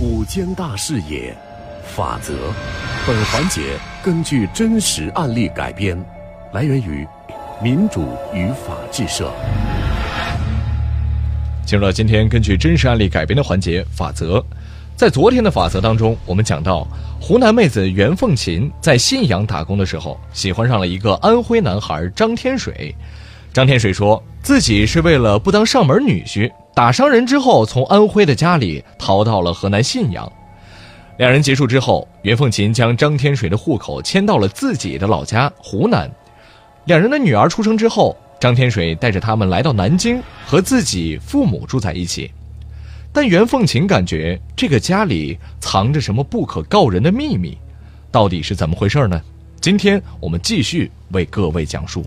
五间大事也，法则。本环节根据真实案例改编，来源于民主与法制社。进入到今天根据真实案例改编的环节，法则。在昨天的法则当中，我们讲到湖南妹子袁凤琴在信阳打工的时候，喜欢上了一个安徽男孩张天水。张天水说自己是为了不当上门女婿，打伤人之后，从安徽的家里逃到了河南信阳。两人结束之后，袁凤琴将张天水的户口迁到了自己的老家湖南。两人的女儿出生之后，张天水带着他们来到南京，和自己父母住在一起。但袁凤琴感觉这个家里藏着什么不可告人的秘密，到底是怎么回事呢？今天我们继续为各位讲述。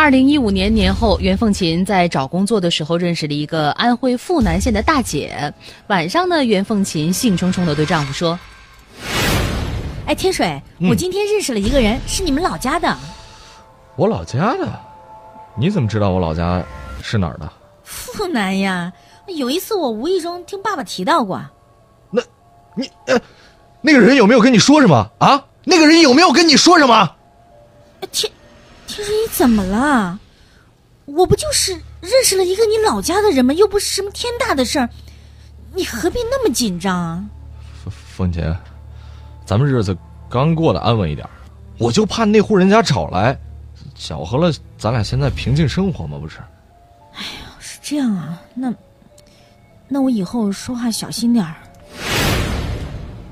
二零一五年年后，袁凤琴在找工作的时候认识了一个安徽阜南县的大姐。晚上呢，袁凤琴兴冲冲的对丈夫说：“哎，天水，我今天认识了一个人，是你们老家的。我老家的？你怎么知道我老家是哪儿的？阜南呀。有一次我无意中听爸爸提到过。那，你呃，那个人有没有跟你说什么啊？那个人有没有跟你说什么？天。”天水，你怎么了？我不就是认识了一个你老家的人吗？又不是什么天大的事儿，你何必那么紧张啊？凤凤姐，咱们日子刚过得安稳一点，我就怕那户人家找来，搅和了咱俩现在平静生活吗？不是？哎呀，是这样啊，那那我以后说话小心点儿。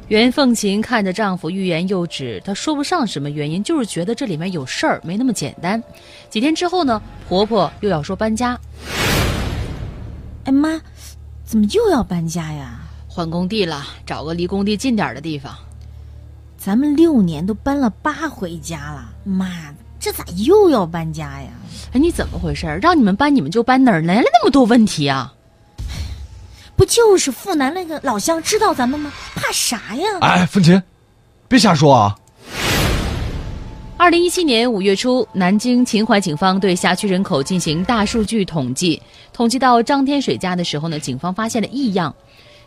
袁凤琴看着丈夫欲言又止，她说不上什么原因，就是觉得这里面有事儿，没那么简单。几天之后呢，婆婆又要说搬家。哎妈，怎么又要搬家呀？换工地了，找个离工地近点的地方。咱们六年都搬了八回家了，妈，这咋又要搬家呀？哎，你怎么回事？让你们搬你们就搬，哪儿来了那么多问题啊？不就是阜南那个老乡知道咱们吗？怕啥呀？哎，凤琴，别瞎说啊！二零一七年五月初，南京秦淮警方对辖区人口进行大数据统计，统计到张天水家的时候呢，警方发现了异样。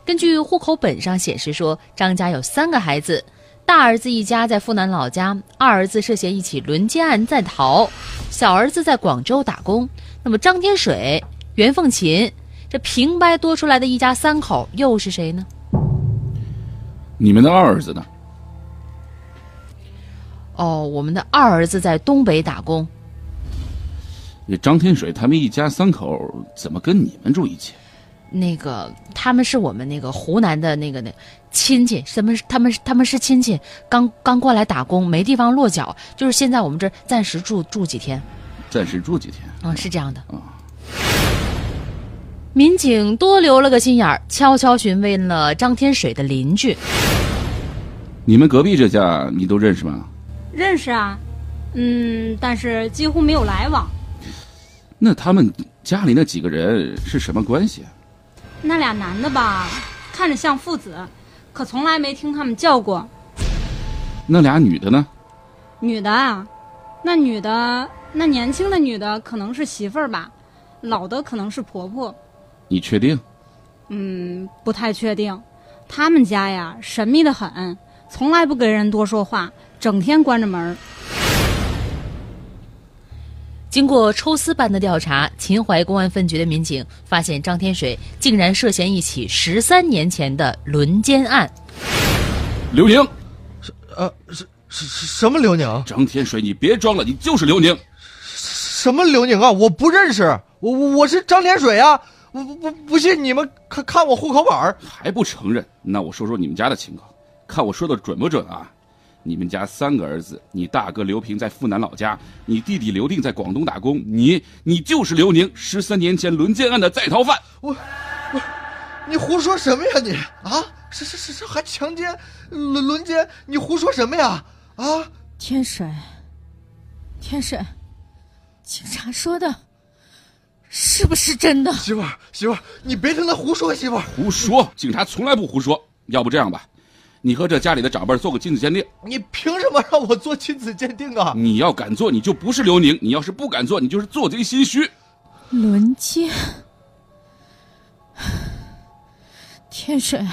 根据户口本上显示说，张家有三个孩子，大儿子一家在阜南老家，二儿子涉嫌一起轮奸案在逃，小儿子在广州打工。那么张天水、袁凤琴。这平白多出来的一家三口又是谁呢？你们的二儿子呢？哦，我们的二儿子在东北打工。那张天水他们一家三口怎么跟你们住一起？那个他们是我们那个湖南的那个那亲戚，什么？他们他们是亲戚，刚刚过来打工，没地方落脚，就是现在我们这儿暂时住住几天。暂时住几天？嗯，是这样的。民警多留了个心眼儿，悄悄询问了张天水的邻居：“你们隔壁这家你都认识吗？”“认识啊，嗯，但是几乎没有来往。”“那他们家里那几个人是什么关系？”“那俩男的吧，看着像父子，可从来没听他们叫过。”“那俩女的呢？”“女的啊，那女的，那年轻的女的可能是媳妇儿吧，老的可能是婆婆。”你确定？嗯，不太确定。他们家呀，神秘的很，从来不跟人多说话，整天关着门。经过抽丝般的调查，秦淮公安分局的民警发现，张天水竟然涉嫌一起十三年前的轮奸案。刘宁，是呃是是什么刘宁？张天水，你别装了，你就是刘宁。什么刘宁啊？我不认识，我我是张天水啊。不不不不信你们看看我户口本还不承认？那我说说你们家的情况，看我说的准不准啊？你们家三个儿子，你大哥刘平在阜南老家，你弟弟刘定在广东打工，你你就是刘宁，十三年前轮奸案的在逃犯。我我，你胡说什么呀你啊？是是是是还强奸轮轮奸？你胡说什么呀？啊？天水，天水，警察说的。是不是真的？媳妇儿，媳妇儿，你别听他胡说。媳妇儿，胡说！警察从来不胡说。要不这样吧，你和这家里的长辈做个亲子鉴定。你凭什么让我做亲子鉴定啊？你要敢做，你就不是刘宁；你要是不敢做，你就是做贼心虚。轮奸？天水，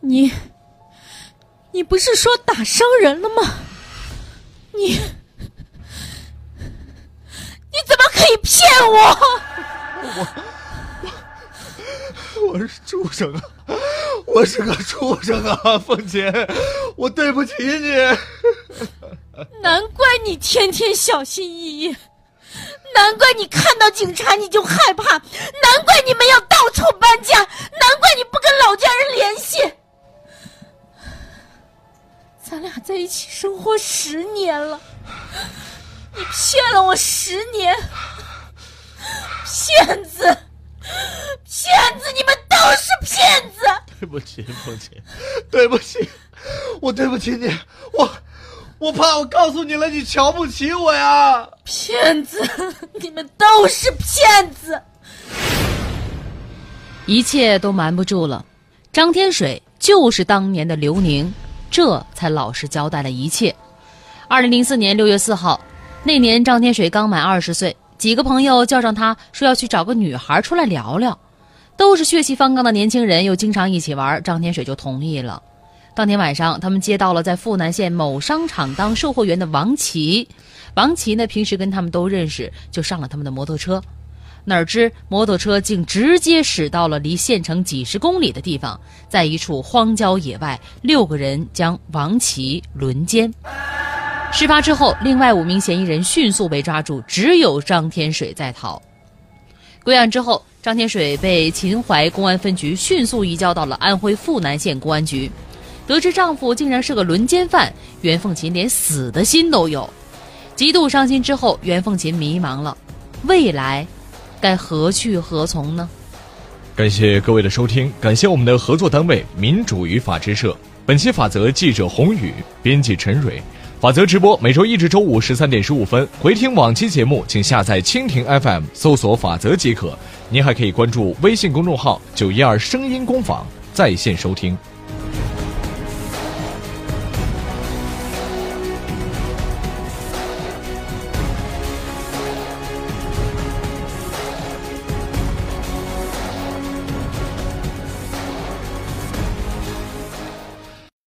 你，你不是说打伤人了吗？你，你怎么可以骗我？我我是畜生啊！我是个畜生啊，凤姐，我对不起你。难怪你天天小心翼翼，难怪你看到警察你就害怕，难怪你们要到处搬家，难怪你不跟老家人联系。咱俩在一起生活十年了，你骗了我十年，骗子，骗子，你们都是骗子！对不起，对不起，对不起，我对不起你，我我怕我告诉你了，你瞧不起我呀！骗子，你们都是骗子！一切都瞒不住了，张天水就是当年的刘宁，这才老实交代了一切。二零零四年六月四号，那年张天水刚满二十岁，几个朋友叫上他说要去找个女孩出来聊聊，都是血气方刚的年轻人，又经常一起玩，张天水就同意了。当天晚上，他们接到了在富南县某商场当售货员的王琦。王琦呢，平时跟他们都认识，就上了他们的摩托车。哪知摩托车竟直接驶到了离县城几十公里的地方，在一处荒郊野外，六个人将王琦轮奸。事发之后，另外五名嫌疑人迅速被抓住，只有张天水在逃。归案之后，张天水被秦淮公安分局迅速移交到了安徽阜南县公安局。得知丈夫竟然是个轮奸犯，袁凤琴连死的心都有，极度伤心之后，袁凤琴迷茫了，未来该何去何从呢？感谢各位的收听，感谢我们的合作单位民主与法制社。本期法则记者洪宇，编辑陈蕊。法则直播每周一至周五十三点十五分，回听往期节目，请下载蜻蜓 FM 搜索“法则”即可。您还可以关注微信公众号“九一二声音工坊”在线收听。